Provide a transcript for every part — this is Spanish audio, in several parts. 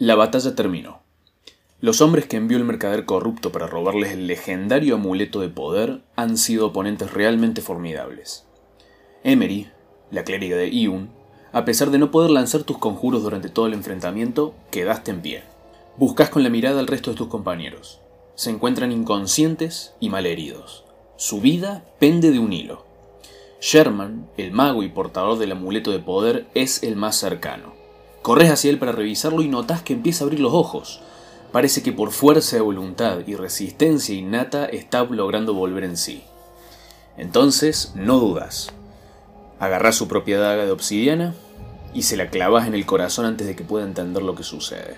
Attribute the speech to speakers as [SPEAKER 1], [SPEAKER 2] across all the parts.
[SPEAKER 1] La batalla terminó. Los hombres que envió el mercader corrupto para robarles el legendario amuleto de poder han sido oponentes realmente formidables. Emery, la clériga de Iun, a pesar de no poder lanzar tus conjuros durante todo el enfrentamiento, quedaste en pie. Buscas con la mirada al resto de tus compañeros. Se encuentran inconscientes y malheridos. Su vida pende de un hilo. Sherman, el mago y portador del amuleto de poder, es el más cercano. Corres hacia él para revisarlo y notas que empieza a abrir los ojos. Parece que por fuerza de voluntad y resistencia innata está logrando volver en sí. Entonces, no dudas. Agarrás su propia daga de obsidiana y se la clavas en el corazón antes de que pueda entender lo que sucede.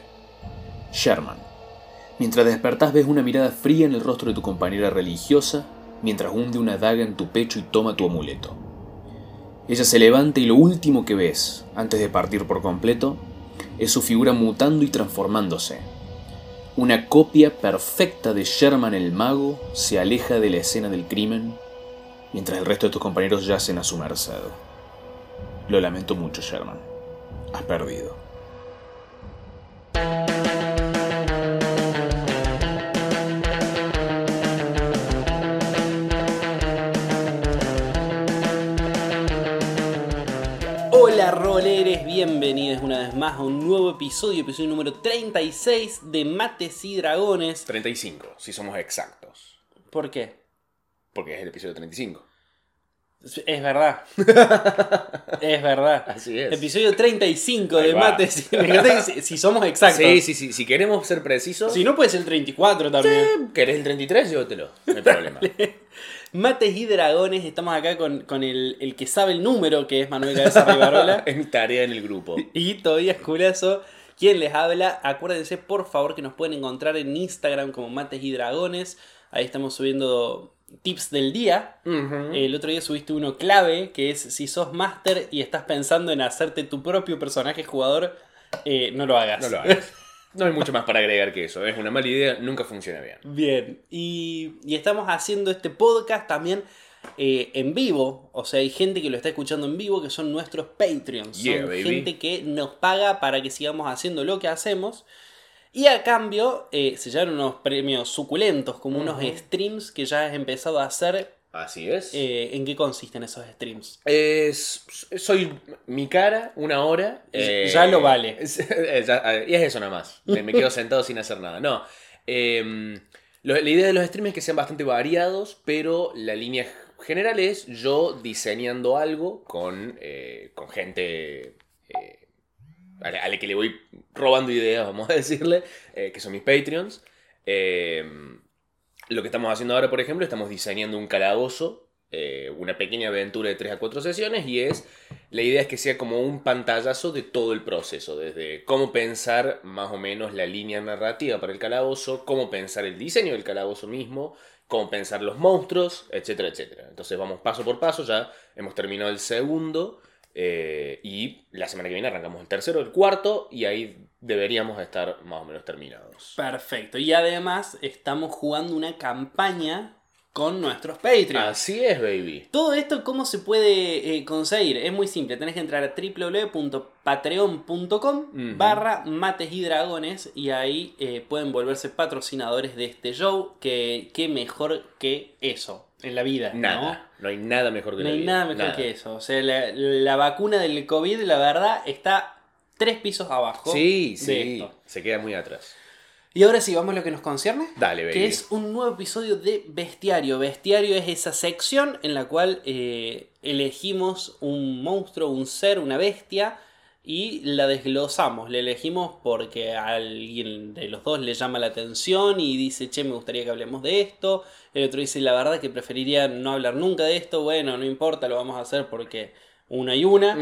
[SPEAKER 1] Sherman. Mientras despertás ves una mirada fría en el rostro de tu compañera religiosa mientras hunde una daga en tu pecho y toma tu amuleto. Ella se levanta y lo último que ves, antes de partir por completo, es su figura mutando y transformándose. Una copia perfecta de Sherman el mago se aleja de la escena del crimen, mientras el resto de tus compañeros yacen a su merced. Lo lamento mucho, Sherman. Has perdido.
[SPEAKER 2] Más a un nuevo episodio, episodio número 36 de Mates y Dragones.
[SPEAKER 1] 35, si somos exactos.
[SPEAKER 2] ¿Por qué?
[SPEAKER 1] Porque es el episodio 35.
[SPEAKER 2] Es verdad. es verdad.
[SPEAKER 1] Así es.
[SPEAKER 2] Episodio 35
[SPEAKER 1] Ahí
[SPEAKER 2] de
[SPEAKER 1] va.
[SPEAKER 2] Mates si, si somos exactos.
[SPEAKER 1] Sí, sí, sí. Si queremos ser precisos,
[SPEAKER 2] Si no puede ser el 34 también.
[SPEAKER 1] ¿querés el 33? Llévatelo. No hay problema.
[SPEAKER 2] Mates y Dragones, estamos acá con, con el, el que sabe el número, que es Manuel Cabeza Rivarola.
[SPEAKER 1] es mi tarea en el grupo.
[SPEAKER 2] Y Tobias Culazo, quien les habla. Acuérdense, por favor, que nos pueden encontrar en Instagram como Mates y Dragones. Ahí estamos subiendo tips del día. El otro día subiste uno clave, que es si sos máster y estás pensando en hacerte tu propio personaje jugador, eh, no lo hagas.
[SPEAKER 1] No lo hagas. No hay mucho más para agregar que eso. Es una mala idea, nunca funciona bien.
[SPEAKER 2] Bien, y, y estamos haciendo este podcast también eh, en vivo. O sea, hay gente que lo está escuchando en vivo que son nuestros Patreons.
[SPEAKER 1] Yeah,
[SPEAKER 2] son
[SPEAKER 1] baby.
[SPEAKER 2] gente que nos paga para que sigamos haciendo lo que hacemos. Y a cambio eh, se llevan unos premios suculentos, como unos streams que ya has empezado a hacer.
[SPEAKER 1] Así es.
[SPEAKER 2] Eh, ¿En qué consisten esos streams?
[SPEAKER 1] Es, soy mi cara, una hora. eh,
[SPEAKER 2] Ya lo vale.
[SPEAKER 1] es- ya- y es eso nada más. Me, me quedo sentado sin hacer nada. No. eh, lo- la idea de los streams es que sean bastante variados, pero la línea general es yo diseñando algo con, eh, con gente eh, a, la, a la que le voy robando ideas, vamos a decirle, eh, que son mis Patreons. Eh, lo que estamos haciendo ahora, por ejemplo, estamos diseñando un calabozo, eh, una pequeña aventura de 3 a 4 sesiones, y es, la idea es que sea como un pantallazo de todo el proceso, desde cómo pensar más o menos la línea narrativa para el calabozo, cómo pensar el diseño del calabozo mismo, cómo pensar los monstruos, etcétera, etcétera. Entonces vamos paso por paso, ya hemos terminado el segundo, eh, y la semana que viene arrancamos el tercero, el cuarto, y ahí deberíamos estar más o menos terminados.
[SPEAKER 2] Perfecto. Y además estamos jugando una campaña con nuestros Patreons.
[SPEAKER 1] Así es, baby.
[SPEAKER 2] Todo esto, ¿cómo se puede eh, conseguir? Es muy simple, tenés que entrar a www.patreon.com
[SPEAKER 1] Ujú.
[SPEAKER 2] barra mates y dragones y ahí eh, pueden volverse patrocinadores de este show, que qué mejor que eso en la vida, ¿no?
[SPEAKER 1] Nada. No, hay nada mejor que
[SPEAKER 2] No hay
[SPEAKER 1] vida.
[SPEAKER 2] nada mejor que eso. O sea, la, la vacuna del COVID, la verdad, está tres pisos abajo
[SPEAKER 1] Sí,
[SPEAKER 2] de
[SPEAKER 1] sí.
[SPEAKER 2] esto.
[SPEAKER 1] Se queda muy atrás.
[SPEAKER 2] Y ahora sí, vamos a lo que nos concierne.
[SPEAKER 1] Dale, baby.
[SPEAKER 2] Que es un nuevo episodio de Bestiario. Bestiario es esa sección en la cual eh, elegimos un monstruo, un ser, una bestia y la desglosamos. La elegimos porque a alguien de los dos le llama la atención y dice, che, me gustaría que hablemos de esto. El otro dice, la verdad que preferiría no hablar nunca de esto. Bueno, no importa, lo vamos a hacer porque una y una.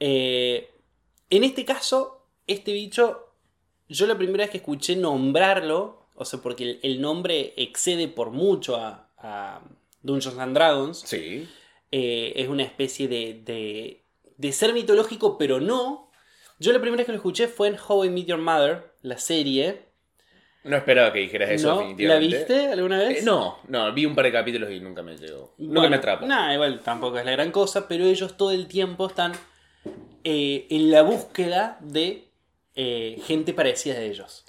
[SPEAKER 2] Eh, en este caso, este bicho, yo la primera vez que escuché nombrarlo, o sea, porque el, el nombre excede por mucho a, a Dungeons and Dragons,
[SPEAKER 1] Sí.
[SPEAKER 2] eh, es una especie de, de, de ser mitológico, pero no. Yo la primera vez que lo escuché fue en How I Met Your Mother, la serie.
[SPEAKER 1] No esperaba que dijeras eso,
[SPEAKER 2] ¿no? ¿La
[SPEAKER 1] definitivamente.
[SPEAKER 2] viste alguna vez?
[SPEAKER 1] Eh, no, no, vi un par de capítulos y nunca me llegó. Nunca me atrapó.
[SPEAKER 2] Nada, igual tampoco es la gran cosa, pero ellos todo el tiempo están eh, en la búsqueda de eh, gente parecida a ellos.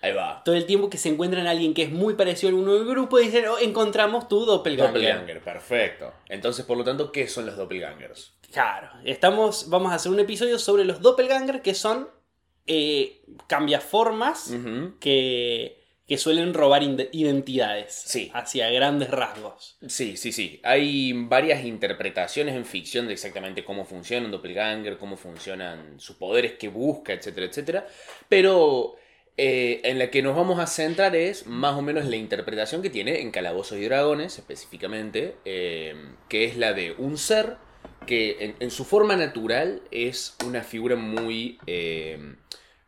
[SPEAKER 1] Ahí va.
[SPEAKER 2] Todo el tiempo que se encuentran a alguien que es muy parecido a alguno del grupo, dicen, oh, encontramos tu doppelganger.
[SPEAKER 1] Doppelganger, perfecto. Entonces, por lo tanto, ¿qué son los doppelgangers?
[SPEAKER 2] Claro, estamos, vamos a hacer un episodio sobre los doppelganger que son eh, cambiaformas que, que suelen robar identidades
[SPEAKER 1] Sí.
[SPEAKER 2] hacia grandes rasgos.
[SPEAKER 1] Sí, sí, sí. Hay varias interpretaciones en ficción de exactamente cómo funciona un doppelganger, cómo funcionan sus poderes que busca, etcétera, etcétera. Pero eh, en la que nos vamos a centrar es más o menos la interpretación que tiene en Calabozos y Dragones, específicamente, eh, que es la de un ser que en, en su forma natural es una figura muy... eh,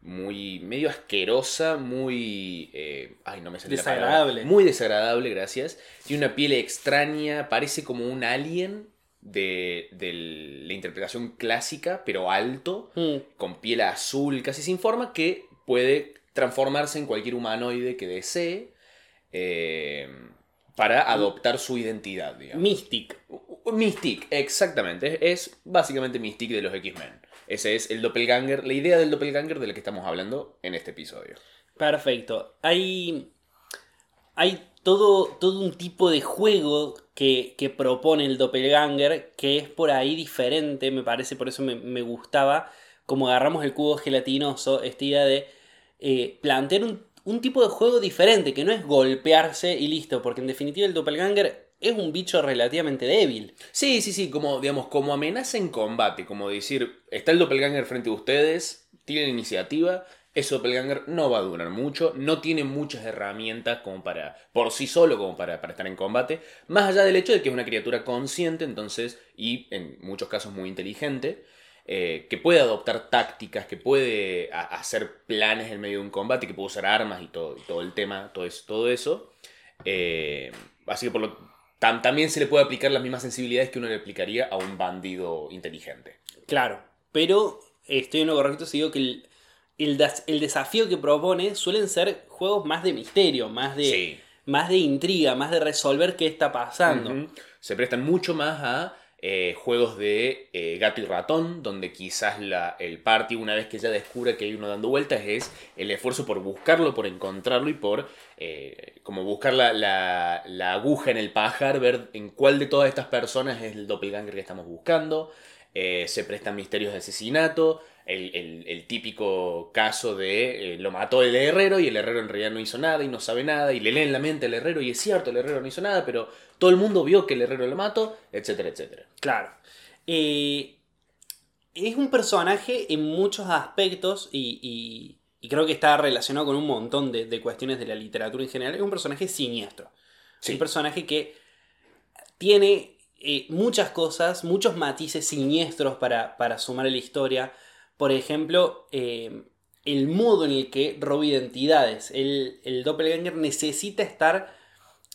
[SPEAKER 1] muy medio asquerosa, muy... eh, ay, no me sale la.
[SPEAKER 2] Desagradable.
[SPEAKER 1] Muy desagradable, gracias. Tiene una piel extraña, parece como un alien de, de la interpretación clásica, pero alto,
[SPEAKER 2] Mm,
[SPEAKER 1] con piel azul, casi sin forma, que puede transformarse en cualquier humanoide que desee eh, para adoptar su identidad, digamos.
[SPEAKER 2] Mystic.
[SPEAKER 1] Mystique, exactamente. Es, es básicamente Mystique de los X-Men. Ese es el doppelganger, la idea del doppelganger de la que estamos hablando en este episodio.
[SPEAKER 2] Perfecto. Hay, hay todo, todo un tipo de juego que, que propone el doppelganger que es por ahí diferente, me parece, por eso me, me gustaba, como agarramos el cubo gelatinoso, esta idea de eh, plantear un, un tipo de juego diferente, que no es golpearse y listo, porque en definitiva el doppelganger es un bicho relativamente débil.
[SPEAKER 1] Sí, sí, sí, como, digamos, como amenaza en combate, como decir, está el doppelganger frente a ustedes, tienen iniciativa, ese doppelganger no va a durar mucho, no tiene muchas herramientas como para, por sí solo, como para, para estar en combate, más allá del hecho de que es una criatura consciente, entonces, y en muchos casos muy inteligente, eh, que puede adoptar tácticas, que puede hacer planes en medio de un combate, que puede usar armas y todo, y todo el tema, todo eso. Todo eso. Eh, así que por lo, tam- también se le puede aplicar las mismas sensibilidades que uno le aplicaría a un bandido inteligente.
[SPEAKER 2] Claro, pero estoy en lo correcto si digo que el, el, des- el desafío que propone suelen ser juegos más de misterio, más de,
[SPEAKER 1] Sí.
[SPEAKER 2] más de intriga, más de resolver qué está pasando.
[SPEAKER 1] Se prestan mucho más a eh, juegos de eh, gato y ratón, donde quizás el party, una vez que ya descubre que hay uno dando vueltas, es el esfuerzo por buscarlo, por encontrarlo y por eh, como buscar la, la- la aguja en el pajar, ver en cuál de todas estas personas es el doppelganger que estamos buscando. Eh, se prestan misterios de asesinato. El, el- el típico caso de eh, lo mató el herrero y el herrero en realidad no hizo nada y no sabe nada y le leen la mente al herrero y es cierto, el herrero no hizo nada, pero todo el mundo vio que el herrero lo mató, etcétera, etcétera.
[SPEAKER 2] Claro. Eh, es un personaje en muchos aspectos y, y- y creo que está relacionado con un montón de, de cuestiones de la literatura en general. Es un personaje siniestro.
[SPEAKER 1] Sí.
[SPEAKER 2] Un personaje que tiene eh, muchas cosas, muchos matices siniestros para, para sumar a la historia. Por ejemplo, eh, el modo en el que roba identidades. El, el doppelganger necesita estar,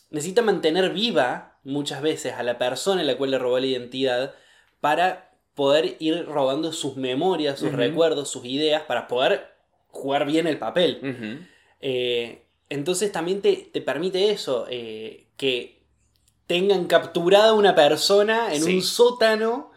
[SPEAKER 2] necesita mantener viva muchas veces a la persona a la cual le robó la identidad para poder ir robando sus memorias, sus recuerdos, sus ideas, para poder jugar bien el papel. Eh, entonces también te, te permite eso, eh, que tengan capturada una persona en
[SPEAKER 1] Sí.
[SPEAKER 2] un sótano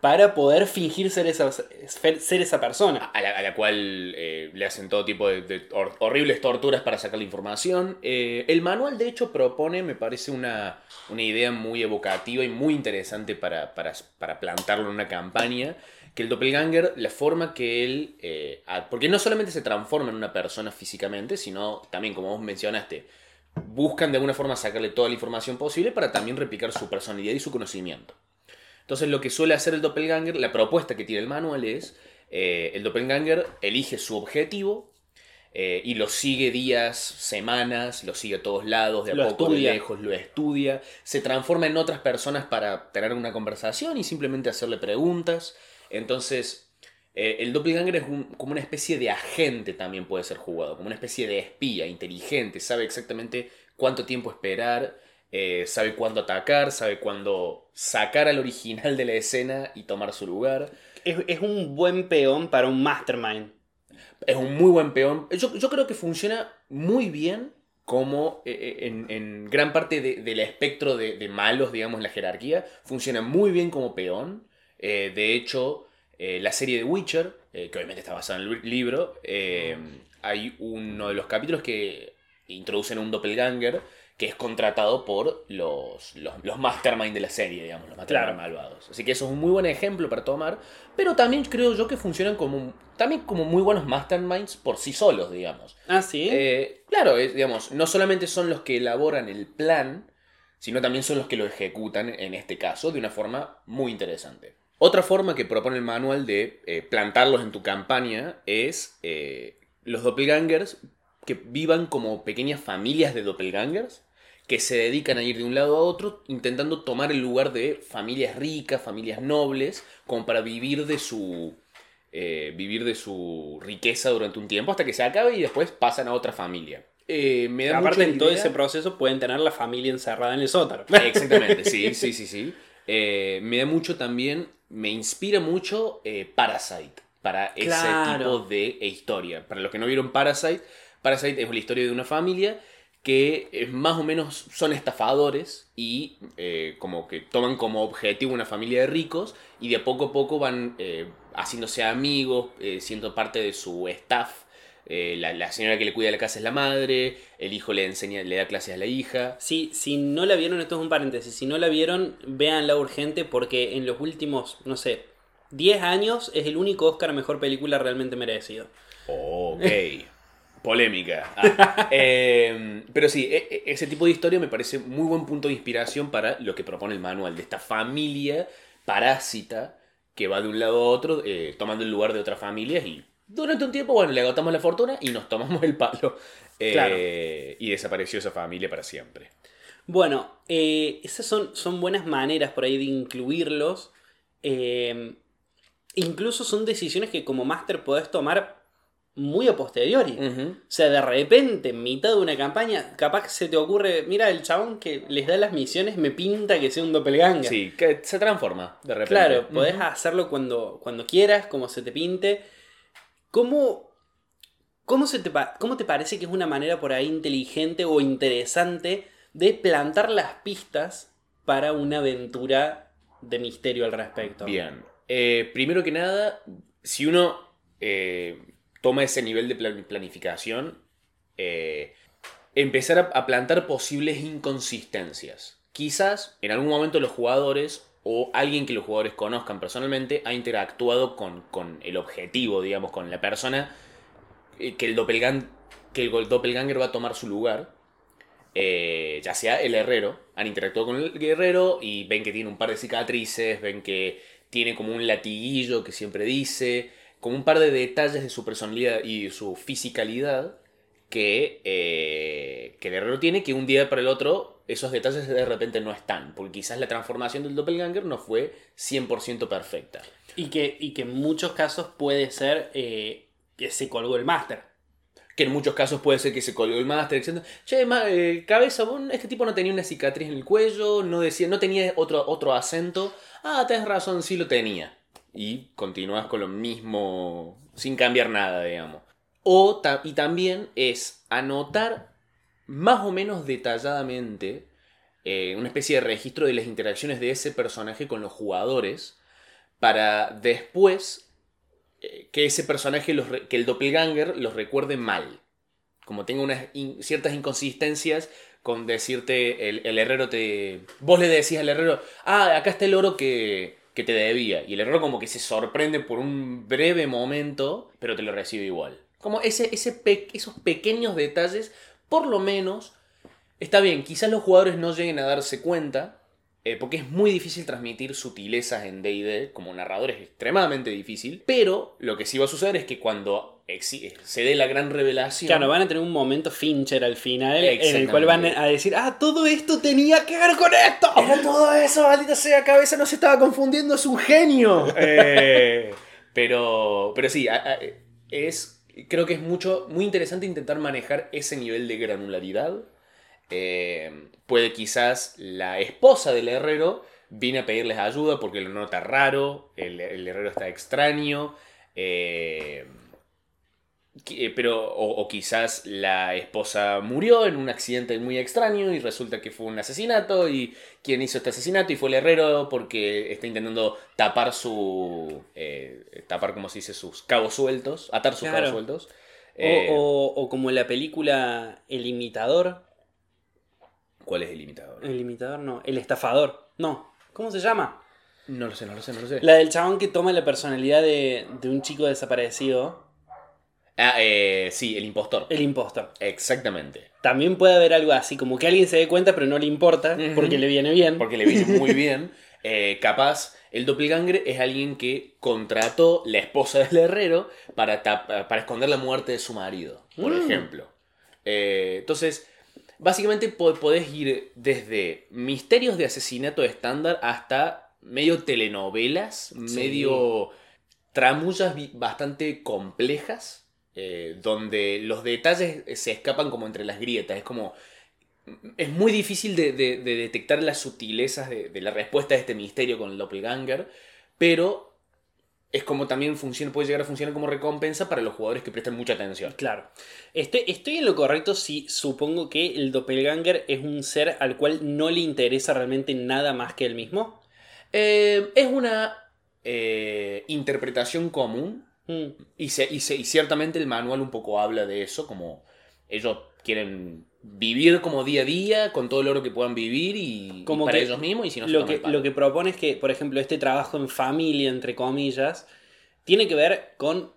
[SPEAKER 2] para poder fingir ser esa, ser esa persona.
[SPEAKER 1] A la, a la cual eh, le hacen todo tipo de, de hor- horribles torturas para sacar la información. Eh, el manual, de hecho, propone, me parece, una, una idea muy evocativa y muy interesante para, para, para plantarlo en una campaña. Que el doppelganger, la forma que él... eh, porque no solamente se transforma en una persona físicamente, sino también, como vos mencionaste, buscan de alguna forma sacarle toda la información posible para también replicar su personalidad y su conocimiento. Entonces lo que suele hacer el doppelganger, la propuesta que tiene el manual es, eh, el doppelganger elige su objetivo eh, y lo sigue días, semanas, lo sigue a todos lados, de a
[SPEAKER 2] Lo
[SPEAKER 1] poco,
[SPEAKER 2] estudia.
[SPEAKER 1] de lejos, lo estudia, se transforma en otras personas para tener una conversación y simplemente hacerle preguntas. Entonces, eh, el doppelganger es un- como una especie de agente también puede ser jugado, como una especie de espía inteligente, sabe exactamente cuánto tiempo esperar, eh, sabe cuándo atacar, sabe cuándo sacar al original de la escena y tomar su lugar.
[SPEAKER 2] Es, es un buen peón para un mastermind.
[SPEAKER 1] Es un muy buen peón. Yo, yo creo que funciona muy bien como eh, en, en gran parte de- del espectro de, de malos, digamos, en la jerarquía. Funciona muy bien como peón. Eh, de hecho, eh, la serie de Witcher, eh, que obviamente está basada en el libro, eh, hay uno de los capítulos que introducen un doppelganger que es contratado por los, los, los mastermind de la serie, digamos, los mastermind
[SPEAKER 2] Claro.
[SPEAKER 1] malvados. Así que eso es un muy buen ejemplo para tomar, pero también creo yo que funcionan como, también como muy buenos masterminds por sí solos, digamos.
[SPEAKER 2] Ah, sí.
[SPEAKER 1] Claro, es, digamos, no solamente son los que elaboran el plan, sino también son los que lo ejecutan en este caso de una forma muy interesante. Otra forma que propone el manual de eh, plantarlos en tu campaña es eh, los doppelgangers que vivan como pequeñas familias de doppelgangers que se dedican a ir de un lado a otro intentando tomar el lugar de familias ricas, familias nobles, como para vivir de su eh, vivir de su riqueza durante un tiempo hasta que se acabe y después pasan a otra familia. Eh, me da
[SPEAKER 2] Aparte, en todo ese proceso pueden tener la familia encerrada en el sótano.
[SPEAKER 1] Exactamente, sí, sí, sí, sí. Eh, me da mucho también, me inspira mucho eh, Parasite para ese tipo de historia. Para los que no vieron Parasite, Parasite es la historia de una familia que eh, más o menos son estafadores y eh, como que toman como objetivo una familia de ricos y de poco a poco van eh, haciéndose amigos, eh, siendo parte de su staff. Eh, la, la señora que le cuida la casa es la madre, el hijo le enseña, le da clases a la hija.
[SPEAKER 2] Sí, si no la vieron, esto es un paréntesis, si no la vieron, véanla urgente porque en los últimos, no sé, 10 años es el único Oscar a Mejor Película realmente merecido.
[SPEAKER 1] Ok. Polémica. Ah, eh, pero sí, e- e- ese tipo de historia me parece muy buen punto de inspiración para lo que propone el manual de esta familia parásita que va de un lado a otro eh, tomando el lugar de otras familias y durante un tiempo, bueno, le agotamos la fortuna y nos tomamos el palo. Eh,
[SPEAKER 2] Claro.
[SPEAKER 1] Y desapareció esa familia para siempre.
[SPEAKER 2] Bueno, eh, esas son, son buenas maneras por ahí de incluirlos. Eh, incluso son decisiones que como máster podés tomar muy a posteriori. O sea, de repente, en mitad de una campaña, capaz se te ocurre, mira, el chabón que les da las misiones me pinta que sea un doppelganger.
[SPEAKER 1] Sí, que se transforma de repente.
[SPEAKER 2] Claro, podés hacerlo cuando, cuando quieras, como se te pinte. ¿Cómo, cómo, se te, ¿Cómo te parece que es una manera por ahí inteligente o interesante de plantar las pistas para una aventura de misterio al respecto?
[SPEAKER 1] Bien. Eh, primero que nada, si uno eh, toma ese nivel de plan- planificación, eh, empezar a plantar posibles inconsistencias. Quizás en algún momento los jugadores o alguien que los jugadores conozcan personalmente ha interactuado con, con el objetivo, digamos, con la persona eh, que el, el doppelganger va a tomar su lugar. Eh, ya sea el herrero, han interactuado con el guerrero y ven que tiene un par de cicatrices, ven que tiene como un latiguillo que siempre dice, como un par de detalles de su personalidad y su fisicalidad que, eh, que el herrero tiene que un día para el otro esos detalles de repente no están, porque quizás la transformación del doppelganger no fue 100% perfecta.
[SPEAKER 2] Y, que, y que en muchos casos puede ser eh, que se colgó el máster.
[SPEAKER 1] Que en muchos casos puede ser que se colgó el máster diciendo, che, ma- eh, cabeza, vos- este tipo no tenía una cicatriz en el cuello, no, decía, no tenía otro, otro acento. Ah, tenés razón, sí lo tenía. Y continúas con lo mismo, sin cambiar nada, digamos. O, y también es anotar más o menos detalladamente eh, una especie de registro de las interacciones de ese personaje con los jugadores para después eh, que ese personaje, los que el doppelganger los recuerde mal. Como tenga unas ciertas inconsistencias con decirte, el, el herrero te... Vos le decís al herrero, ah, acá está el oro que, que te debía. Y el herrero como que se sorprende por un breve momento, pero te lo recibe igual. Como ese, ese pe- esos pequeños detalles, por lo menos, está bien, quizás los jugadores no lleguen a darse cuenta, eh, porque es muy difícil transmitir sutilezas en DD, como narrador es extremadamente difícil, pero lo que sí va a suceder es que cuando exi- se dé la gran revelación...
[SPEAKER 2] Claro, van a tener un momento Fincher al final en el cual van a decir, ah, todo esto tenía que ver con esto.
[SPEAKER 1] Era todo eso, maldita sea, cabeza no se estaba confundiendo, es un genio. Eh, pero, pero sí, a- a- es, creo que es mucho, muy interesante intentar manejar ese nivel de granularidad. Eh, puede quizás la esposa del herrero viene a pedirles ayuda porque lo nota raro, el, herrero está extraño. eh, pero, o, o quizás la esposa murió en un accidente muy extraño y resulta que fue un asesinato y quien hizo este asesinato y fue el herrero porque está intentando tapar su, eh, tapar, como se dice, sus cabos sueltos, atar sus
[SPEAKER 2] Claro.
[SPEAKER 1] cabos sueltos.
[SPEAKER 2] O,
[SPEAKER 1] Eh,
[SPEAKER 2] o- o como la película El imitador.
[SPEAKER 1] ¿Cuál es el imitador?
[SPEAKER 2] El imitador no, el estafador. No, ¿cómo se llama?
[SPEAKER 1] No lo sé, no lo sé, no lo sé.
[SPEAKER 2] La del chabón que toma la personalidad de, de un chico desaparecido.
[SPEAKER 1] Ah, eh, sí, el impostor.
[SPEAKER 2] El impostor.
[SPEAKER 1] Exactamente.
[SPEAKER 2] También puede haber algo así, como que alguien se dé cuenta pero no le importa porque le viene bien.
[SPEAKER 1] Porque le viene muy bien. Eh, capaz, el doppelganger es alguien que contrató la esposa del herrero para, tap- para esconder la muerte de su marido, por
[SPEAKER 2] Mm.
[SPEAKER 1] ejemplo. Eh, entonces, básicamente po- podés ir desde misterios de asesinato estándar hasta medio telenovelas,
[SPEAKER 2] Sí.
[SPEAKER 1] medio tramullas bastante complejas, eh, donde los detalles se escapan como entre las grietas. Es como es muy difícil de, de- de detectar las sutilezas de, de la respuesta a este misterio con el doppelganger, pero es como también funciona, puede llegar a funcionar como recompensa para los jugadores que prestan mucha atención.
[SPEAKER 2] Claro. Estoy, estoy en lo correcto si supongo que el doppelganger es un ser al cual no le interesa realmente nada más que él mismo.
[SPEAKER 1] Eh, es una eh, interpretación común
[SPEAKER 2] Mm.
[SPEAKER 1] y, se- y se- y ciertamente el manual un poco habla de eso, como ellos quieren vivir como día a día con todo el oro que puedan vivir y, para ellos mismos y si no
[SPEAKER 2] lo, que, lo que propone es que, por ejemplo, este trabajo en familia, entre comillas, tiene que ver con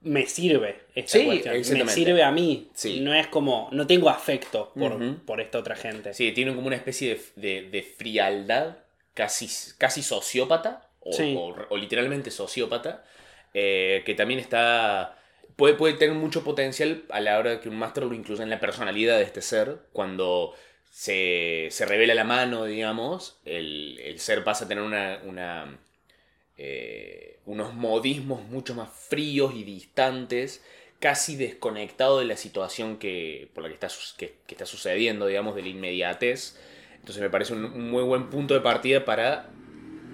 [SPEAKER 2] me sirve esta
[SPEAKER 1] Sí,
[SPEAKER 2] cuestión. Me sirve a mí.
[SPEAKER 1] Sí.
[SPEAKER 2] No es como, no tengo afecto por, por esta otra gente.
[SPEAKER 1] Sí, tienen como una especie de, de- de frialdad casi, casi sociópata, o,
[SPEAKER 2] Sí.
[SPEAKER 1] o- o literalmente sociópata, eh, que también está... Puede, puede tener mucho potencial a la hora de que un máster lo incluya en la personalidad de este ser, cuando se, se revela la mano, digamos, el, el ser pasa a tener una... una, eh, unos modismos mucho más fríos y distantes, casi desconectado de la situación que, por la que está, que, está sucediendo, digamos, de la inmediatez. Entonces me parece un muy buen punto de partida para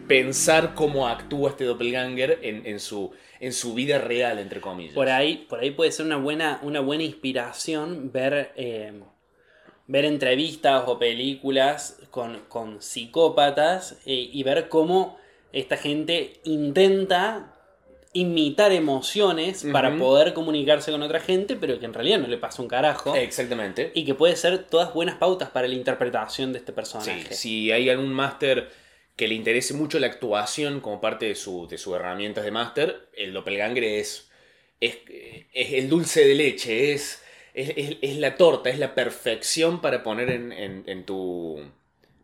[SPEAKER 1] pensar cómo actúa este doppelganger en, en su, en su vida real, entre comillas.
[SPEAKER 2] Por ahí, por ahí puede ser una buena, una buena inspiración ver, eh, ver entrevistas o películas con, con psicópatas eh, y ver cómo esta gente intenta imitar emociones para poder comunicarse con otra gente, pero que en realidad no le pasa un carajo.
[SPEAKER 1] Exactamente.
[SPEAKER 2] Y que puede ser todas buenas pautas para la interpretación de este
[SPEAKER 1] Sí,
[SPEAKER 2] personaje.
[SPEAKER 1] si hay algún máster que le interese mucho la actuación como parte de, su, de sus herramientas de máster, el doppelganger es, es, es el dulce de leche, es, es, es- la torta, es la perfección para poner en, en- tu...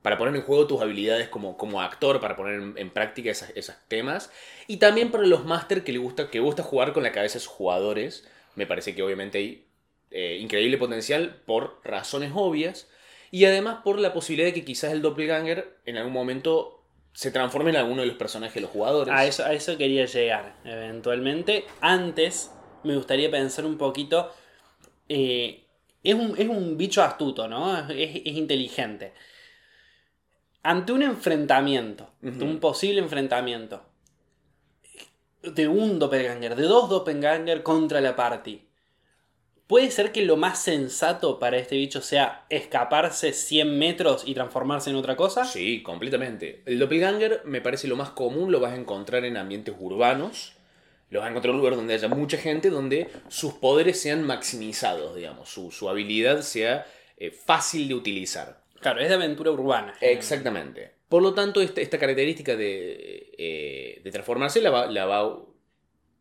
[SPEAKER 1] Para poner en juego tus habilidades como, como actor, para poner en, en práctica esas- esos temas. Y también para los máster que le gusta, que gusta jugar con la cabeza de sus jugadores. Me parece que obviamente hay eh, increíble potencial por razones obvias. Y además por la posibilidad de que quizás el doppelganger en algún momento se transforme en alguno de los personajes de los jugadores.
[SPEAKER 2] A eso, a eso quería llegar, eventualmente. Antes, me gustaría pensar un poquito. eh, es, un, es un bicho astuto, ¿no? Es, es inteligente. Ante un enfrentamiento, un posible enfrentamiento de un doppelganger, de dos doppelganger contra la party. ¿Puede ser que lo más sensato para este bicho sea escaparse 100 metros y transformarse en otra cosa?
[SPEAKER 1] Sí, completamente. El doppelganger me parece lo más común, lo vas a encontrar en ambientes urbanos. Lo vas a encontrar en un lugar donde haya mucha gente, donde sus poderes sean maximizados, digamos, su, su habilidad sea eh, fácil de utilizar.
[SPEAKER 2] Claro, es de aventura urbana.
[SPEAKER 1] Exactamente. Por lo tanto, esta, esta característica de, eh, de transformarse la va, la va-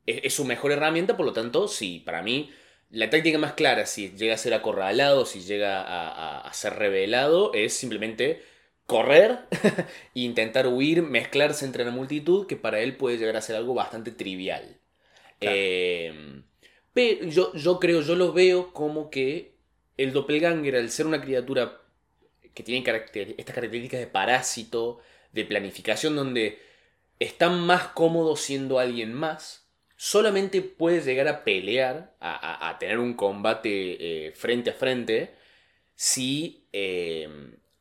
[SPEAKER 1] es, es su mejor herramienta, por lo tanto, sí, para mí, la táctica más clara, si llega a ser acorralado, si llega a, a- a ser revelado, es simplemente correr e intentar huir, mezclarse entre la multitud, que para él puede llegar a ser algo bastante trivial.
[SPEAKER 2] Claro.
[SPEAKER 1] Eh, pero yo, yo creo, yo lo veo como que el doppelganger, al ser una criatura que tiene caracter- estas características de parásito, de planificación, donde está más cómodo siendo alguien más, solamente puede llegar a pelear, a, a- a tener un combate eh, frente a frente, si, eh,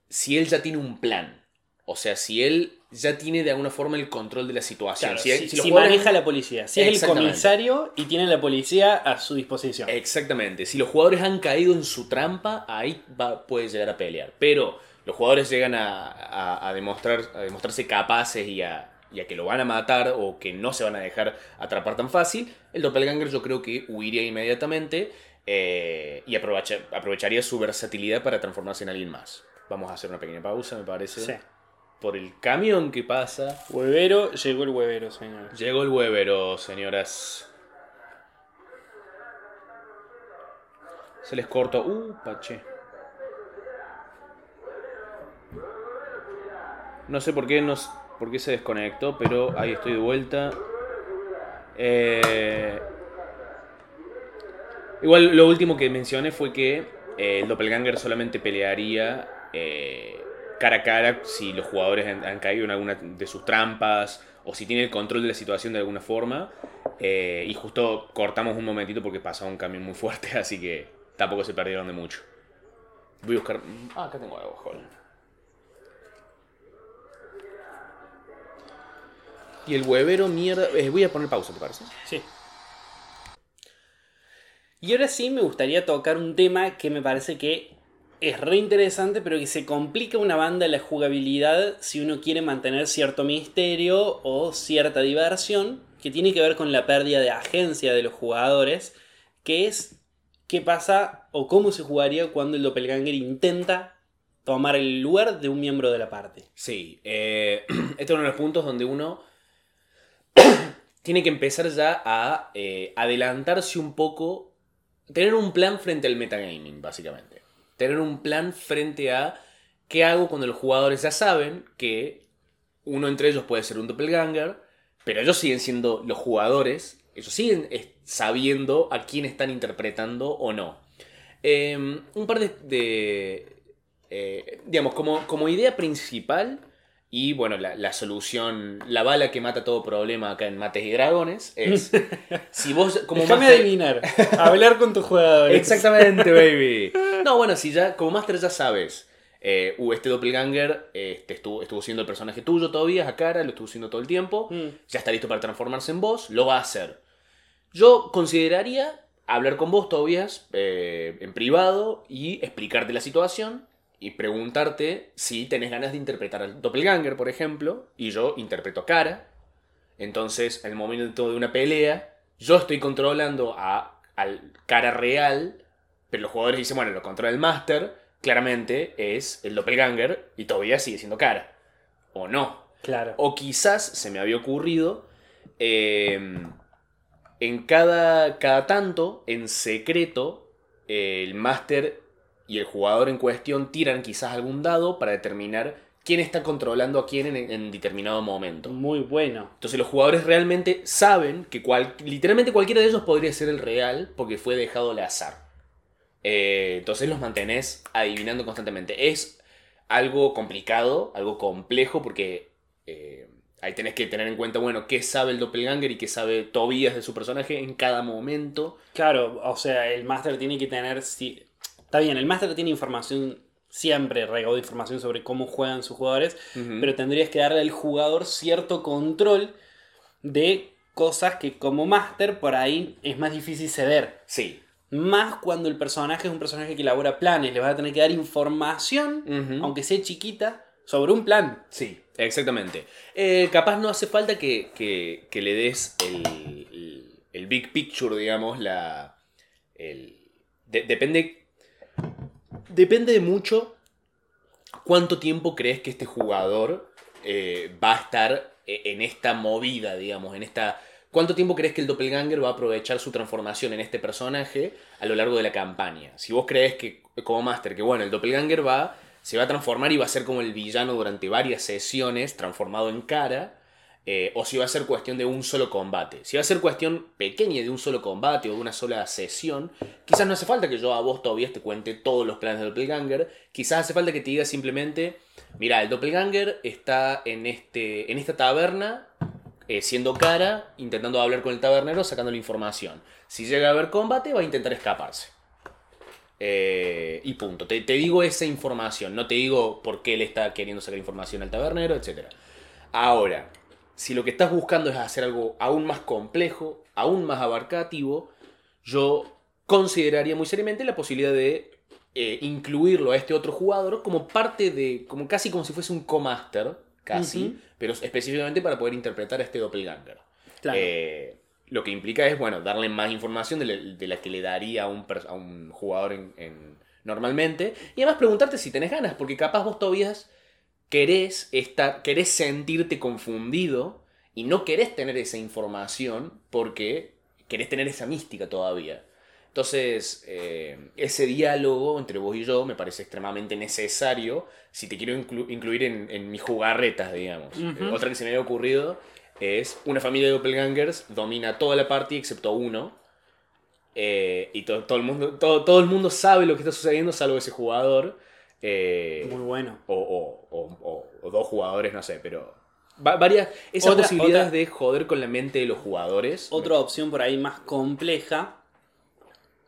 [SPEAKER 1] si él ya tiene un plan. O sea, si él ya tiene de alguna forma el control de la situación.
[SPEAKER 2] Claro,
[SPEAKER 1] si,
[SPEAKER 2] si,
[SPEAKER 1] si los
[SPEAKER 2] si
[SPEAKER 1] jugadores-
[SPEAKER 2] maneja la policía, si es el comisario y tiene la policía a su disposición.
[SPEAKER 1] Exactamente. Si los jugadores han caído en su trampa, ahí va, puede llegar a pelear. Pero los jugadores llegan a, a- a demostrar, a demostrarse capaces y a, y a que lo van a matar o que no se van a dejar atrapar tan fácil, el doppelganger yo creo que huiría inmediatamente eh, y aprovecha- aprovecharía su versatilidad para transformarse en alguien más. Vamos a hacer una pequeña pausa, me parece.
[SPEAKER 2] Sí.
[SPEAKER 1] Por el camión que pasa.
[SPEAKER 2] Huevero, llegó el huevero, señor.
[SPEAKER 1] Llegó el huevero, señoras. Se les cortó. Uh, pache. No sé por qué, nos, por qué se desconectó, pero ahí estoy de vuelta. Eh, Igual lo último que mencioné fue que eh, el doppelganger solamente pelearía eh, cara a cara si los jugadores han, han caído en alguna de sus trampas o si tiene el control de la situación de alguna forma. Eh, y justo cortamos un momentito porque pasaba un camión muy fuerte, así que tampoco se perdieron de mucho. Voy a buscar... Ah, acá tengo algo, joder. Y el huevero, mierda... eh, voy a poner pausa, ¿te parece?
[SPEAKER 2] Sí. Y ahora sí me gustaría tocar un tema que me parece que es re interesante, pero que se complica una banda la jugabilidad si uno quiere mantener cierto misterio o cierta diversión, que tiene que ver con la pérdida de agencia de los jugadores, que es qué pasa o cómo se jugaría cuando el doppelganger intenta tomar el lugar de un miembro de la parte.
[SPEAKER 1] Sí, eh, este es uno de los puntos donde uno tiene que empezar ya a eh, adelantarse un poco, tener un plan frente al metagaming, básicamente. Tener un plan frente a qué hago cuando los jugadores ya saben que uno entre ellos puede ser un doppelganger, pero ellos siguen siendo los jugadores, ellos siguen sabiendo a quién están interpretando o no. Eh, un par de, eh, digamos, como idea principal y bueno, la, la solución, la bala que mata todo problema acá en Mates y Dragones es, si vos como
[SPEAKER 2] Déjame
[SPEAKER 1] master-
[SPEAKER 2] adivinar, hablar con tus jugadores.
[SPEAKER 1] Exactamente, baby. No, bueno, si ya, como Master ya sabes, eh, uh, este doppelganger este, estuvo, estuvo siendo el personaje tuyo todavía, a cara, lo estuvo siendo todo el tiempo,
[SPEAKER 2] Mm.
[SPEAKER 1] ya está listo para transformarse en vos, lo va a hacer. Yo consideraría hablar con vos, Tobias, eh, en privado y explicarte la situación y preguntarte si tenés ganas de interpretar al doppelganger, por ejemplo, y yo interpreto a cara. Entonces, en el momento de una pelea, yo estoy controlando a, al cara real, pero los jugadores dicen, bueno, lo controla el Master, claramente es el doppelganger y todavía sigue siendo cara. O no.
[SPEAKER 2] Claro.
[SPEAKER 1] O quizás se me había ocurrido eh, en cada, cada tanto, en secreto, el máster y el jugador en cuestión tiran quizás algún dado para determinar quién está controlando a quién en, en determinado momento.
[SPEAKER 2] Muy bueno.
[SPEAKER 1] Entonces los jugadores realmente saben que cual- literalmente cualquiera de ellos podría ser el real porque fue dejado al azar. Eh, entonces los mantenés adivinando constantemente. Es algo complicado, algo complejo porque eh, ahí tenés que tener en cuenta, bueno, qué sabe el doppelganger y qué sabe Tobias de su personaje en cada momento.
[SPEAKER 2] Claro, o sea, el máster tiene que tener... si- Está bien, el máster tiene información, siempre regado de información sobre cómo juegan sus jugadores, pero tendrías que darle al jugador cierto control de cosas que como máster por ahí es más difícil ceder.
[SPEAKER 1] Sí.
[SPEAKER 2] Más cuando el personaje es un personaje que elabora planes, le vas a tener que dar información, aunque sea chiquita, sobre un plan.
[SPEAKER 1] Sí, exactamente. Eh, capaz no hace falta que, que- que le des el, el- el big picture, digamos, la... el- de- depende... Depende de mucho cuánto tiempo crees que este jugador eh, va a estar eh, en esta movida, digamos, en esta... ¿Cuánto tiempo crees que el doppelganger va a aprovechar su transformación en este personaje a lo largo de la campaña? Si vos crees que, como máster, que bueno, el doppelganger va, se va a transformar y va a ser como el villano durante varias sesiones, transformado en cara, eh, o si va a ser cuestión de un solo combate. Si va a ser cuestión pequeña de un solo combate o de una sola sesión, quizás no hace falta que yo a vos todavía te cuente todos los planes del doppelganger, quizás hace falta que te diga simplemente, mira, el doppelganger está en, este, en esta taberna, eh, siendo cara, intentando hablar con el tabernero, sacando la información. Si llega a haber combate, va a intentar escaparse. eh, y punto. Te, te digo esa información, no te digo por qué él está queriendo sacar información al tabernero, etc. Ahora, si lo que estás buscando es hacer algo aún más complejo, aún más abarcativo, yo consideraría muy seriamente la posibilidad de eh, incluirlo a este otro jugador como parte de, como casi como si fuese un co-master, casi, pero específicamente para poder interpretar a este doppelganger.
[SPEAKER 2] Claro.
[SPEAKER 1] Eh, lo que implica es, bueno, darle más información de, la- de la que le daría a un, pers- a un jugador en, en- normalmente. Y además preguntarte si tenés ganas, porque capaz vos todavía querés, estar, querés sentirte confundido y no querés tener esa información porque querés tener esa mística todavía. Entonces, eh, ese diálogo entre vos y yo me parece extremadamente necesario si te quiero inclu- incluir en, en mis jugarretas, digamos. Eh, otra que se me había ocurrido es una familia de doppelgangers domina toda la party excepto uno. eh, y to- todo, el mundo, todo, todo el mundo sabe lo que está sucediendo salvo ese jugador. Eh,
[SPEAKER 2] Muy bueno.
[SPEAKER 1] o, o- o- dos jugadores, no sé, pero... va- varias... Esas
[SPEAKER 2] Otra-
[SPEAKER 1] posibilidades
[SPEAKER 2] otra-
[SPEAKER 1] de joder con la mente de los jugadores.
[SPEAKER 2] Otra opción por ahí más compleja,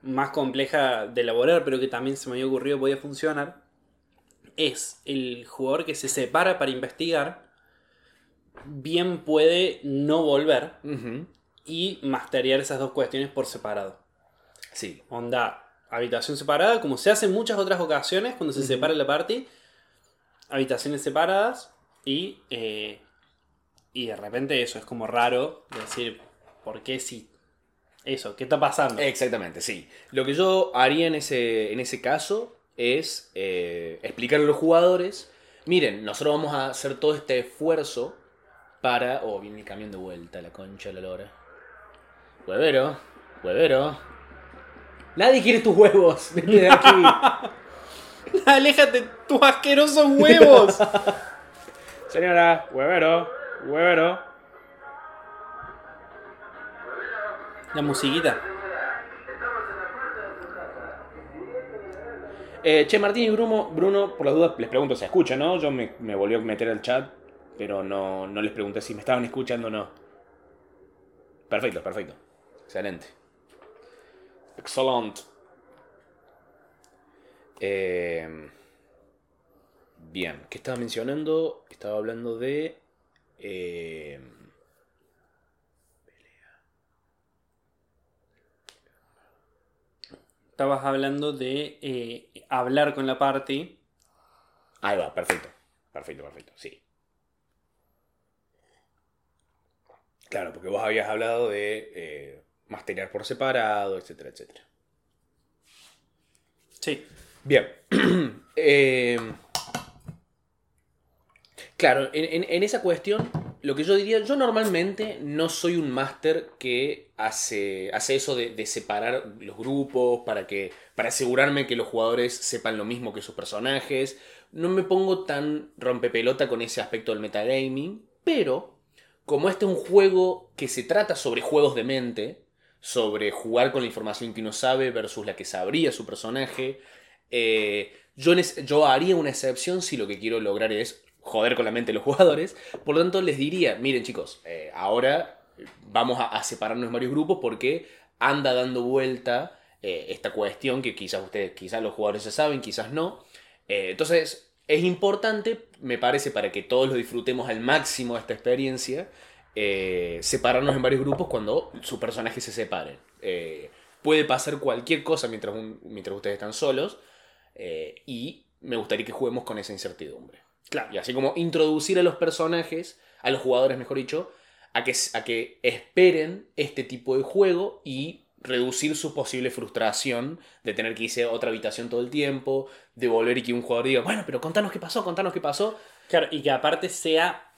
[SPEAKER 2] más compleja de elaborar, pero que también se me había ocurrido podía funcionar, es el jugador que se separa para investigar, bien puede no volver y masterear esas dos cuestiones por separado.
[SPEAKER 1] Sí.
[SPEAKER 2] Onda, habitación separada, como se hace en muchas otras ocasiones cuando se separa la party, habitaciones separadas y, eh, y de repente eso es como raro decir, ¿por qué si? Eso, ¿qué está pasando?
[SPEAKER 1] Exactamente, sí. Lo que yo haría en ese, en ese caso es eh, explicarle a los jugadores, miren, nosotros vamos a hacer todo este esfuerzo para... Oh, viene el camión de vuelta, la concha de la lora. Huevero, huevero. Nadie quiere tus huevos. Vete de aquí.
[SPEAKER 2] ¡Aléjate tus asquerosos huevos!
[SPEAKER 1] Señora, huevero, huevero.
[SPEAKER 2] La musiquita.
[SPEAKER 1] Eh, che, Martín y Bruno, Bruno, por las dudas, les pregunto, ¿se escucha, no? Yo me, me volví a meter al chat, pero no, no les pregunté si me estaban escuchando o no. Perfecto, perfecto. Excelente. Excelente. Eh, bien, ¿qué estaba mencionando? Estaba hablando de... eh,
[SPEAKER 2] Estabas hablando de eh, hablar con la party.
[SPEAKER 1] Ahí va, perfecto. Perfecto, perfecto, sí. Claro, porque vos habías hablado de eh, masterear por separado, etcétera, etcétera.
[SPEAKER 2] Sí.
[SPEAKER 1] Bien. Eh, claro, en, en- en esa cuestión, lo que yo diría, yo normalmente no soy un máster que hace, hace eso de, de separar los grupos para, que, para asegurarme que los jugadores sepan lo mismo que sus personajes. No me pongo tan rompepelota con ese aspecto del metagaming, pero como este es un juego que se trata sobre juegos de mente, sobre jugar con la información que uno sabe versus la que sabría su personaje, eh, yo, yo haría una excepción si lo que quiero lograr es joder con la mente de los jugadores. Por lo tanto, les diría, miren chicos, eh, ahora vamos a, separarnos en varios grupos porque anda dando vuelta eh, esta cuestión que quizás ustedes, quizás los jugadores ya saben, quizás no. Eh, entonces, es importante, me parece, para que todos lo disfrutemos al máximo esta experiencia, eh, separarnos en varios grupos cuando sus personajes se separen. Eh, puede pasar cualquier cosa mientras, un- mientras ustedes están solos eh, y me gustaría que juguemos con esa incertidumbre.
[SPEAKER 2] Claro.
[SPEAKER 1] Y así como introducir a los personajes, a los jugadores mejor dicho, a que, a que esperen este tipo de juego y reducir su posible frustración de tener que irse a otra habitación todo el tiempo, de volver y que un jugador diga, bueno, pero contanos qué pasó, contanos qué pasó.
[SPEAKER 2] Claro, y que aparte sea.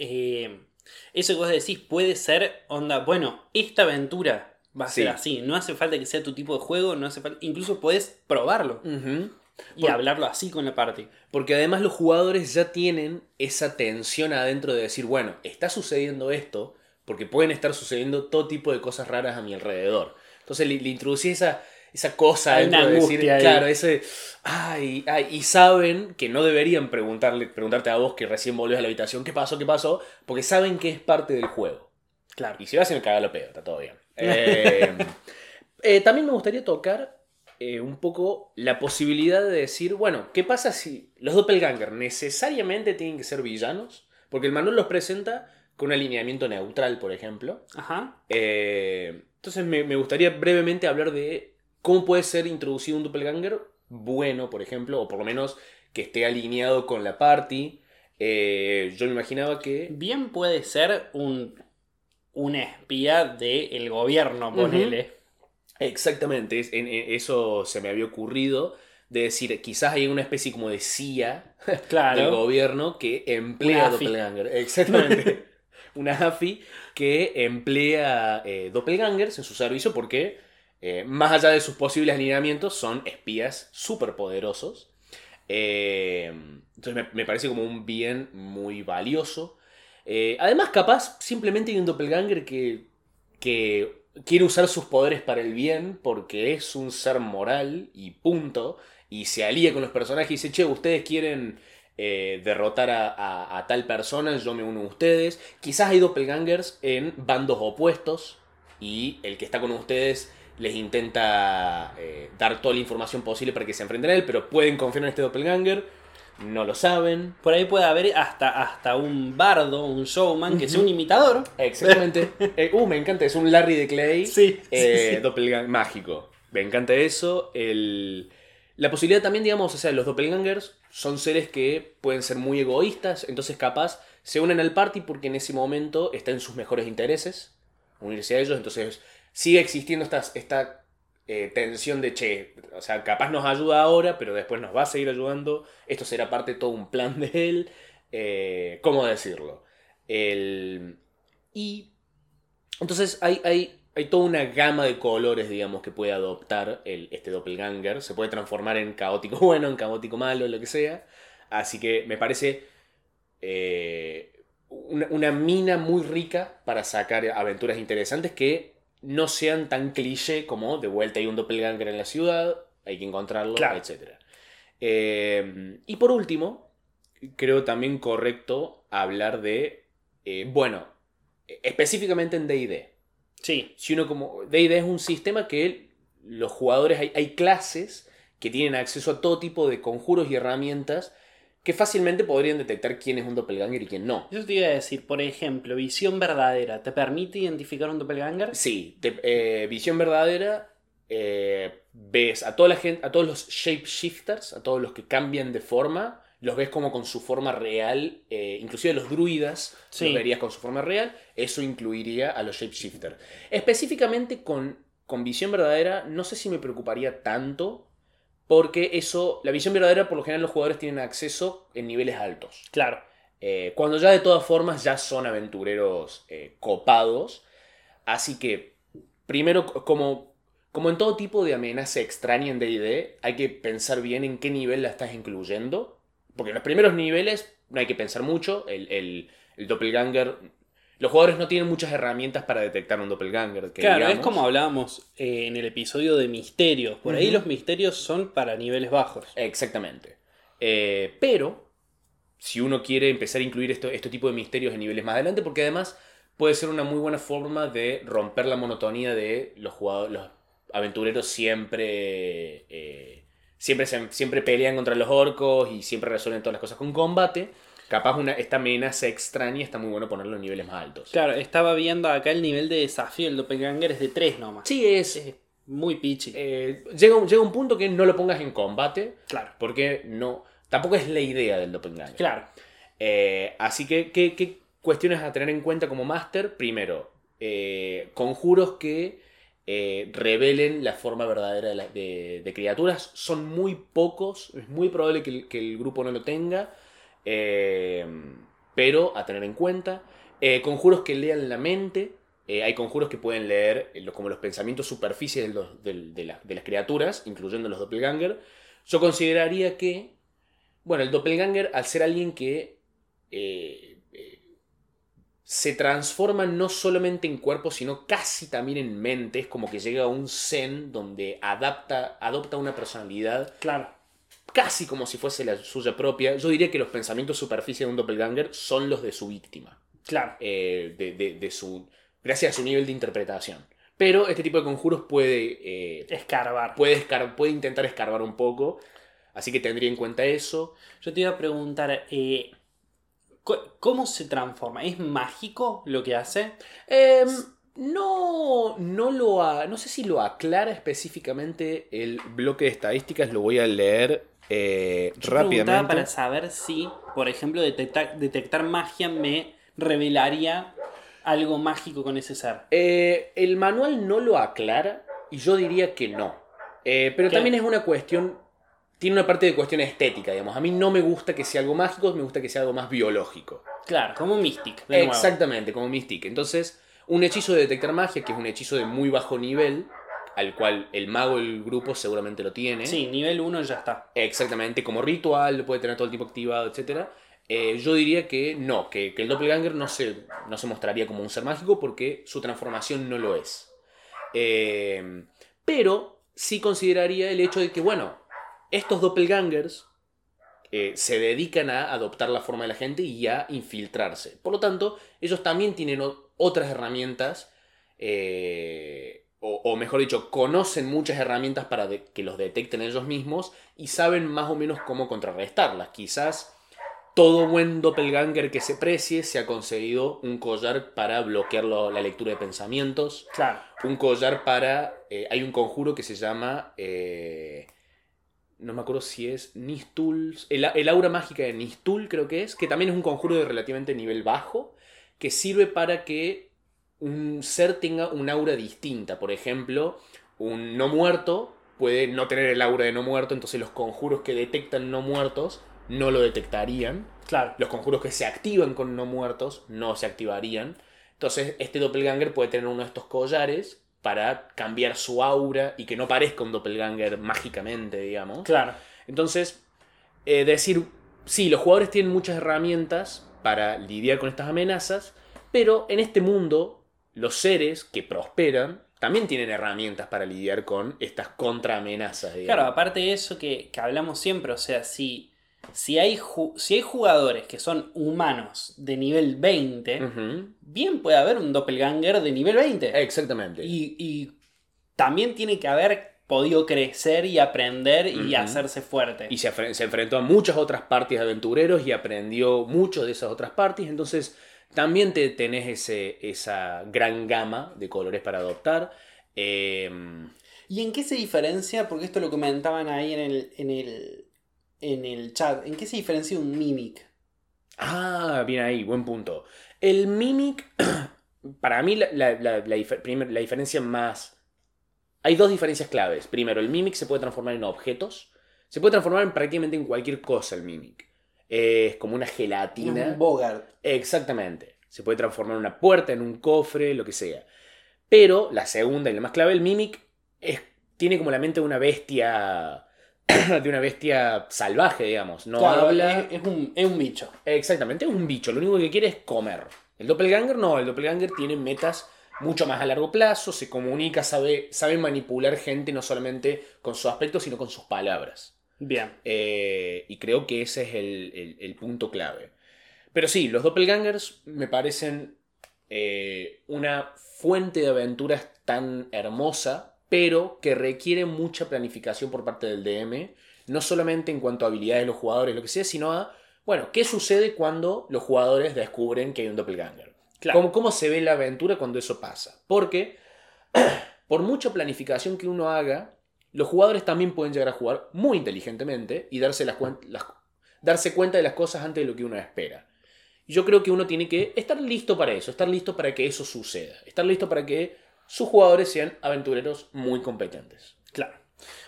[SPEAKER 2] Eso que vos decís puede ser onda. Bueno, esta aventura va a
[SPEAKER 1] Sí.
[SPEAKER 2] ser así. No hace falta que sea tu tipo de juego, no hace falta. Incluso puedes probarlo y
[SPEAKER 1] Por-
[SPEAKER 2] hablarlo así con la party.
[SPEAKER 1] Porque además los jugadores ya tienen esa tensión adentro de decir, bueno, está sucediendo esto, porque pueden estar sucediendo todo tipo de cosas raras a mi alrededor. Entonces le, le introducí esa, esa cosa
[SPEAKER 2] Hay
[SPEAKER 1] de decir,
[SPEAKER 2] ahí.
[SPEAKER 1] claro, ese, ay, ay, y saben que no deberían preguntarle, preguntarte a vos que recién volvés a la habitación, ¿qué pasó, qué pasó? Porque saben que es parte del juego.
[SPEAKER 2] Claro.
[SPEAKER 1] Y si lo hacen, cagalo pedo, está todo bien. Eh, eh, también me gustaría tocar eh, un poco la posibilidad de decir, bueno, ¿qué pasa si los doppelganger necesariamente tienen que ser villanos? Porque el manual los presenta con un alineamiento neutral, por ejemplo.
[SPEAKER 2] Ajá.
[SPEAKER 1] Entonces me, me gustaría brevemente hablar de cómo puede ser introducido un doppelganger bueno, por ejemplo, o por lo menos que esté alineado con la party. Eh, yo me imaginaba que...
[SPEAKER 2] Bien puede ser un, un espía del gobierno, ponele.
[SPEAKER 1] Exactamente, es- en- en- eso se me había ocurrido. De decir, quizás hay una especie como de CIA del gobierno que emplea
[SPEAKER 2] Una AFI.
[SPEAKER 1] doppelganger. Exactamente. una AFI que emplea eh, doppelgangers en su servicio porque, eh, más allá de sus posibles alineamientos, son espías súper poderosos. Eh, entonces me, parece como un bien muy valioso. Eh, además, capaz, simplemente hay un doppelganger que, que quiere usar sus poderes para el bien porque es un ser moral y punto. Y se alía con los personajes y dice, che, ustedes quieren derrotar a, a- a tal persona, yo me uno a ustedes. Quizás hay doppelgangers en bandos opuestos y el que está con ustedes les intenta eh, dar toda la información posible para que se enfrenten a él, pero pueden confiar en este doppelganger, no lo saben.
[SPEAKER 2] Por ahí puede haber hasta, hasta un bardo, un showman, que sea un imitador.
[SPEAKER 1] Exactamente. Eh, uh, me encanta, es un Larry de Clay.
[SPEAKER 2] Sí,
[SPEAKER 1] eh,
[SPEAKER 2] sí, sí.
[SPEAKER 1] doppelgang- mágico. Me encanta eso. El, la posibilidad también, digamos, o sea, los doppelgangers son seres que pueden ser muy egoístas, entonces capaz se unen al party porque en ese momento está en sus mejores intereses unirse a ellos, entonces sigue existiendo esta, esta eh, tensión de, che, o sea, capaz nos ayuda ahora, pero después nos va a seguir ayudando, esto será parte de todo un plan de él, eh, ¿cómo decirlo? El, y entonces hay, hay, hay toda una gama de colores, digamos, que puede adoptar el, este doppelganger. Se puede transformar en caótico bueno, en caótico malo, lo que sea. Así que me parece eh, una, una mina muy rica para sacar aventuras interesantes que no sean tan cliché como de vuelta hay un doppelganger en la ciudad, hay que encontrarlo,
[SPEAKER 2] Claro.
[SPEAKER 1] etc. Eh, y por último, creo también correcto hablar de, eh, bueno, específicamente en D&D.
[SPEAKER 2] Sí,
[SPEAKER 1] Si uno como D&D es un sistema que los jugadores hay, hay clases que tienen acceso a todo tipo de conjuros y herramientas que fácilmente podrían detectar quién es un doppelganger y quién no.
[SPEAKER 2] Yo te iba a decir, por ejemplo, visión verdadera, ¿te permite identificar un doppelganger?
[SPEAKER 1] Sí, te- eh, visión verdadera, eh, ves a toda la gente, a todos los shapeshifters, a todos los que cambian de forma, los ves como con su forma real, eh, inclusive los druidas
[SPEAKER 2] Sí.
[SPEAKER 1] los verías con su forma real, eso incluiría a los shapeshifters. Específicamente con, con visión verdadera, no sé si me preocuparía tanto, porque eso, la visión verdadera por lo general los jugadores tienen acceso en niveles altos.
[SPEAKER 2] Claro.
[SPEAKER 1] Eh, cuando ya de todas formas ya son aventureros eh, copados. Así que, primero, como, como en todo tipo de amenaza extraña en DD, hay que pensar bien en qué nivel la estás incluyendo. Porque en los primeros niveles no hay que pensar mucho. El, el, el doppelganger. Los jugadores no tienen muchas herramientas para detectar un doppelganger. que
[SPEAKER 2] Claro, es como hablábamos eh, en el episodio de misterios. Por ahí los misterios son para niveles bajos.
[SPEAKER 1] Exactamente. Eh, pero, si uno quiere empezar a incluir esto, este tipo de misterios en niveles más adelante, porque además puede ser una muy buena forma de romper la monotonía de los jugadores, los aventureros siempre, eh, siempre, se- siempre pelean contra los orcos y siempre resuelven todas las cosas con combate. Capaz una, esta amenaza extraña está muy bueno ponerlo en niveles más altos.
[SPEAKER 2] Claro, estaba viendo acá el nivel de desafío. El doppelganger es de 3 nomás.
[SPEAKER 1] Sí, es...
[SPEAKER 2] Es muy pichi.
[SPEAKER 1] eh, llega, un- llega un punto que no lo pongas en combate,
[SPEAKER 2] claro.
[SPEAKER 1] porque no... Tampoco es la idea del doppelganger.
[SPEAKER 2] Claro.
[SPEAKER 1] Eh, así que, ¿qué, qué cuestiones a tener en cuenta como máster? Primero, eh, conjuros que eh, revelen la forma verdadera de, la- de- de criaturas. Son muy pocos, es muy probable que el, que el grupo no lo tenga, eh, pero a tener en cuenta. Eh, conjuros que lean la mente. Eh, hay conjuros que pueden leer como los pensamientos superficies de, las criaturas, incluyendo los doppelganger. Yo consideraría que, bueno, el doppelganger, al ser alguien que se transforma no solamente en cuerpo, sino casi también en mente, es como que llega a un zen donde adapta, adopta una personalidad
[SPEAKER 2] Claro.
[SPEAKER 1] Casi como si fuese la suya propia. Yo diría que los pensamientos superficie de un doppelganger son los de su víctima
[SPEAKER 2] Claro.
[SPEAKER 1] eh, de, de- de su, gracias a su nivel de interpretación. Pero este tipo de conjuros puede, eh,
[SPEAKER 2] Escarbar.
[SPEAKER 1] puede, escar- puede intentar escarbar un poco. Así que tendría en cuenta eso.
[SPEAKER 2] Yo te iba a preguntar, eh, ¿cómo se transforma? ¿Es mágico lo que hace?
[SPEAKER 1] Em, no, no lo ha- no sé si lo aclara específicamente el bloque de estadísticas. Lo voy a leer eh,
[SPEAKER 2] Yo preguntaba
[SPEAKER 1] rápidamente.
[SPEAKER 2] para saber si, por ejemplo, detectar, detectar magia me revelaría algo mágico con ese ser.
[SPEAKER 1] Eh, el manual no lo aclara y yo diría que no. Eh, pero
[SPEAKER 2] ¿Qué?
[SPEAKER 1] también es una cuestión, tiene una parte de cuestión estética, digamos. A mí no me gusta que sea algo mágico, me gusta que sea algo más biológico.
[SPEAKER 2] Claro, como Mystic. de nuevo.
[SPEAKER 1] Exactamente, como Mystic. Entonces, un hechizo de detectar magia, que es un hechizo de muy bajo nivel, al cual el mago del grupo seguramente lo tiene.
[SPEAKER 2] Sí, nivel 1 ya está.
[SPEAKER 1] Exactamente, como ritual, lo puede tener todo el tiempo activado, etc. yo diría que no, que, que el doppelganger no se, no se mostraría como un ser mágico porque su transformación no lo es. Eh, pero sí consideraría el hecho de que, bueno, estos doppelgangers eh, se dedican a adoptar la forma de la gente y a infiltrarse. Por lo tanto, ellos también tienen otras herramientas, eh, o, o mejor dicho, conocen muchas herramientas para de- que los detecten ellos mismos y saben más o menos cómo contrarrestarlas. Quizás todo buen doppelganger que se precie se ha conseguido un collar para bloquear lo- la lectura de pensamientos,
[SPEAKER 2] Claro.
[SPEAKER 1] un collar para... eh, hay un conjuro que se llama... eh, no me acuerdo si es Nistul. El, el aura mágica de Nistul creo que es, que también es un conjuro de relativamente nivel bajo, que sirve para que un ser tenga un aura distinta. Por ejemplo, un no muerto puede no tener el aura de no muerto, entonces los conjuros que detectan no muertos no lo detectarían.
[SPEAKER 2] Claro.
[SPEAKER 1] Los conjuros que se activan con no muertos no se activarían. Entonces, este doppelganger puede tener uno de estos collares para cambiar su aura y que no parezca un doppelganger mágicamente, digamos.
[SPEAKER 2] Claro.
[SPEAKER 1] Entonces, eh, decir, sí, los jugadores tienen muchas herramientas para lidiar con estas amenazas, pero en este mundo, los seres que prosperan también tienen herramientas para lidiar con estas contraamenazas, digamos.
[SPEAKER 2] Claro, aparte de eso que, que hablamos siempre, o sea, si, si, hay si hay jugadores que son humanos de nivel 20,
[SPEAKER 1] Ujú.
[SPEAKER 2] bien puede haber un doppelganger de nivel 20.
[SPEAKER 1] Exactamente.
[SPEAKER 2] Y, y también tiene que haber podido crecer y aprender y hacerse fuerte.
[SPEAKER 1] Y se, se enfrentó a muchas otras parties de aventureros y aprendió mucho de esas otras parties. Entonces, también te tenés ese, esa gran gama de colores para adoptar. Eh,
[SPEAKER 2] ¿Y en qué se diferencia? Porque esto lo comentaban ahí en el, en el, en el chat. ¿En qué se diferencia un mimic?
[SPEAKER 1] ah, bien ahí, buen punto. El Mimic, para mí, la, la- la diferencia más. Hay dos diferencias claves. Primero, el Mimic se puede transformar en objetos. Se puede transformar en prácticamente en cualquier cosa el Mimic. Es como una gelatina.
[SPEAKER 2] Un Bogart.
[SPEAKER 1] Exactamente. Se puede transformar en una puerta, en un cofre, lo que sea. Pero la segunda y la más clave, el Mimic, es, tiene como la mente de una bestia. de una bestia salvaje, digamos. No
[SPEAKER 2] Claro,
[SPEAKER 1] habla.
[SPEAKER 2] Es, es un, es un bicho.
[SPEAKER 1] Exactamente, es un bicho. Lo único que quiere es comer. El doppelganger no, el doppelganger tiene metas mucho más a largo plazo, se comunica, sabe, sabe manipular gente no solamente con su aspecto, sino con sus palabras.
[SPEAKER 2] Bien.
[SPEAKER 1] Eh, y creo que ese es el, el- el punto clave. Pero sí, los doppelgangers me parecen eh, una fuente de aventuras tan hermosa, pero que requiere mucha planificación por parte del DM, no solamente en cuanto a habilidades de los jugadores, lo que sea, sino a, bueno, ¿qué sucede cuando los jugadores descubren que hay un doppelganger?
[SPEAKER 2] Claro.
[SPEAKER 1] ¿Cómo, cómo se ve la aventura cuando eso pasa? Porque por mucha planificación que uno haga, los jugadores también pueden llegar a jugar muy inteligentemente y darse, las darse cuenta de las cosas antes de lo que uno espera. Yo creo que uno tiene que estar listo para eso, estar listo para que eso suceda, estar listo para que sus jugadores sean aventureros muy competentes.
[SPEAKER 2] Claro.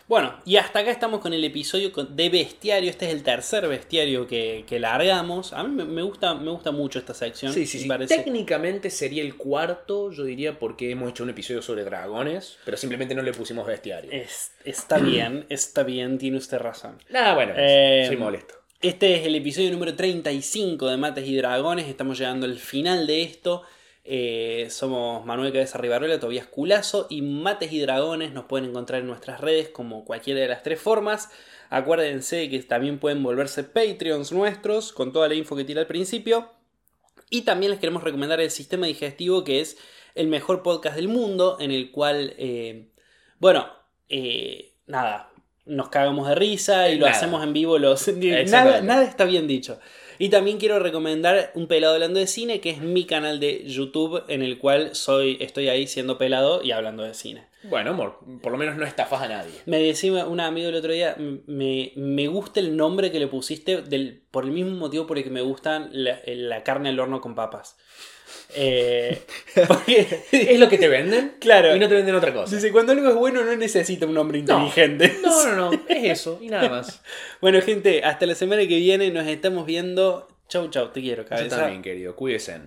[SPEAKER 2] Bueno, y hasta acá estamos con el episodio de bestiario. Este es el tercer bestiario que, que largamos. A mí me, gusta, me gusta mucho esta sección.
[SPEAKER 1] Sí, sí, sí.
[SPEAKER 2] parece-
[SPEAKER 1] Técnicamente sería el cuarto, yo diría, porque hemos hecho un episodio sobre dragones, pero simplemente no le pusimos bestiario.
[SPEAKER 2] Es- está bien, está bien, tiene usted razón.
[SPEAKER 1] Nada, bueno,
[SPEAKER 2] Eh,
[SPEAKER 1] soy molesto.
[SPEAKER 2] Este es el episodio número 35 de Mates y Dragones. Estamos llegando al final de esto. Eh, somos Manuel Cabeza Rivarola, Tobías Culazo y Mates y Dragones. Nos pueden encontrar en nuestras redes como cualquiera de las tres formas. Acuérdense que también pueden volverse Patreons nuestros con toda la info que tira al principio. Y también les queremos recomendar el sistema digestivo que es el mejor podcast del mundo, en el cual, eh, bueno, eh, nada, nos cagamos de risa y lo hacemos en vivo. Los, nada,
[SPEAKER 1] Exactamente.
[SPEAKER 2] nada está bien dicho. Y también quiero recomendar Un Pelado Hablando de Cine, que es mi canal de YouTube, en el cual soy, estoy ahí siendo pelado y hablando de cine.
[SPEAKER 1] Bueno, amor, por lo menos no estafas a nadie.
[SPEAKER 2] Me decía un amigo el otro día, me, me gusta el nombre que le pusiste del, por el mismo motivo por el que me gustan la, la carne al horno con papas. Eh, porque,
[SPEAKER 1] Es lo que te venden
[SPEAKER 2] claro,
[SPEAKER 1] y no te venden otra cosa.
[SPEAKER 2] dice, cuando algo es bueno no necesita un nombre inteligente.
[SPEAKER 1] No, no, no, es eso y nada más.
[SPEAKER 2] Bueno, gente, hasta la semana que viene nos estamos viendo. Chau, chau, te quiero,
[SPEAKER 1] Yo
[SPEAKER 2] cabeza.
[SPEAKER 1] también, querido, cuídense.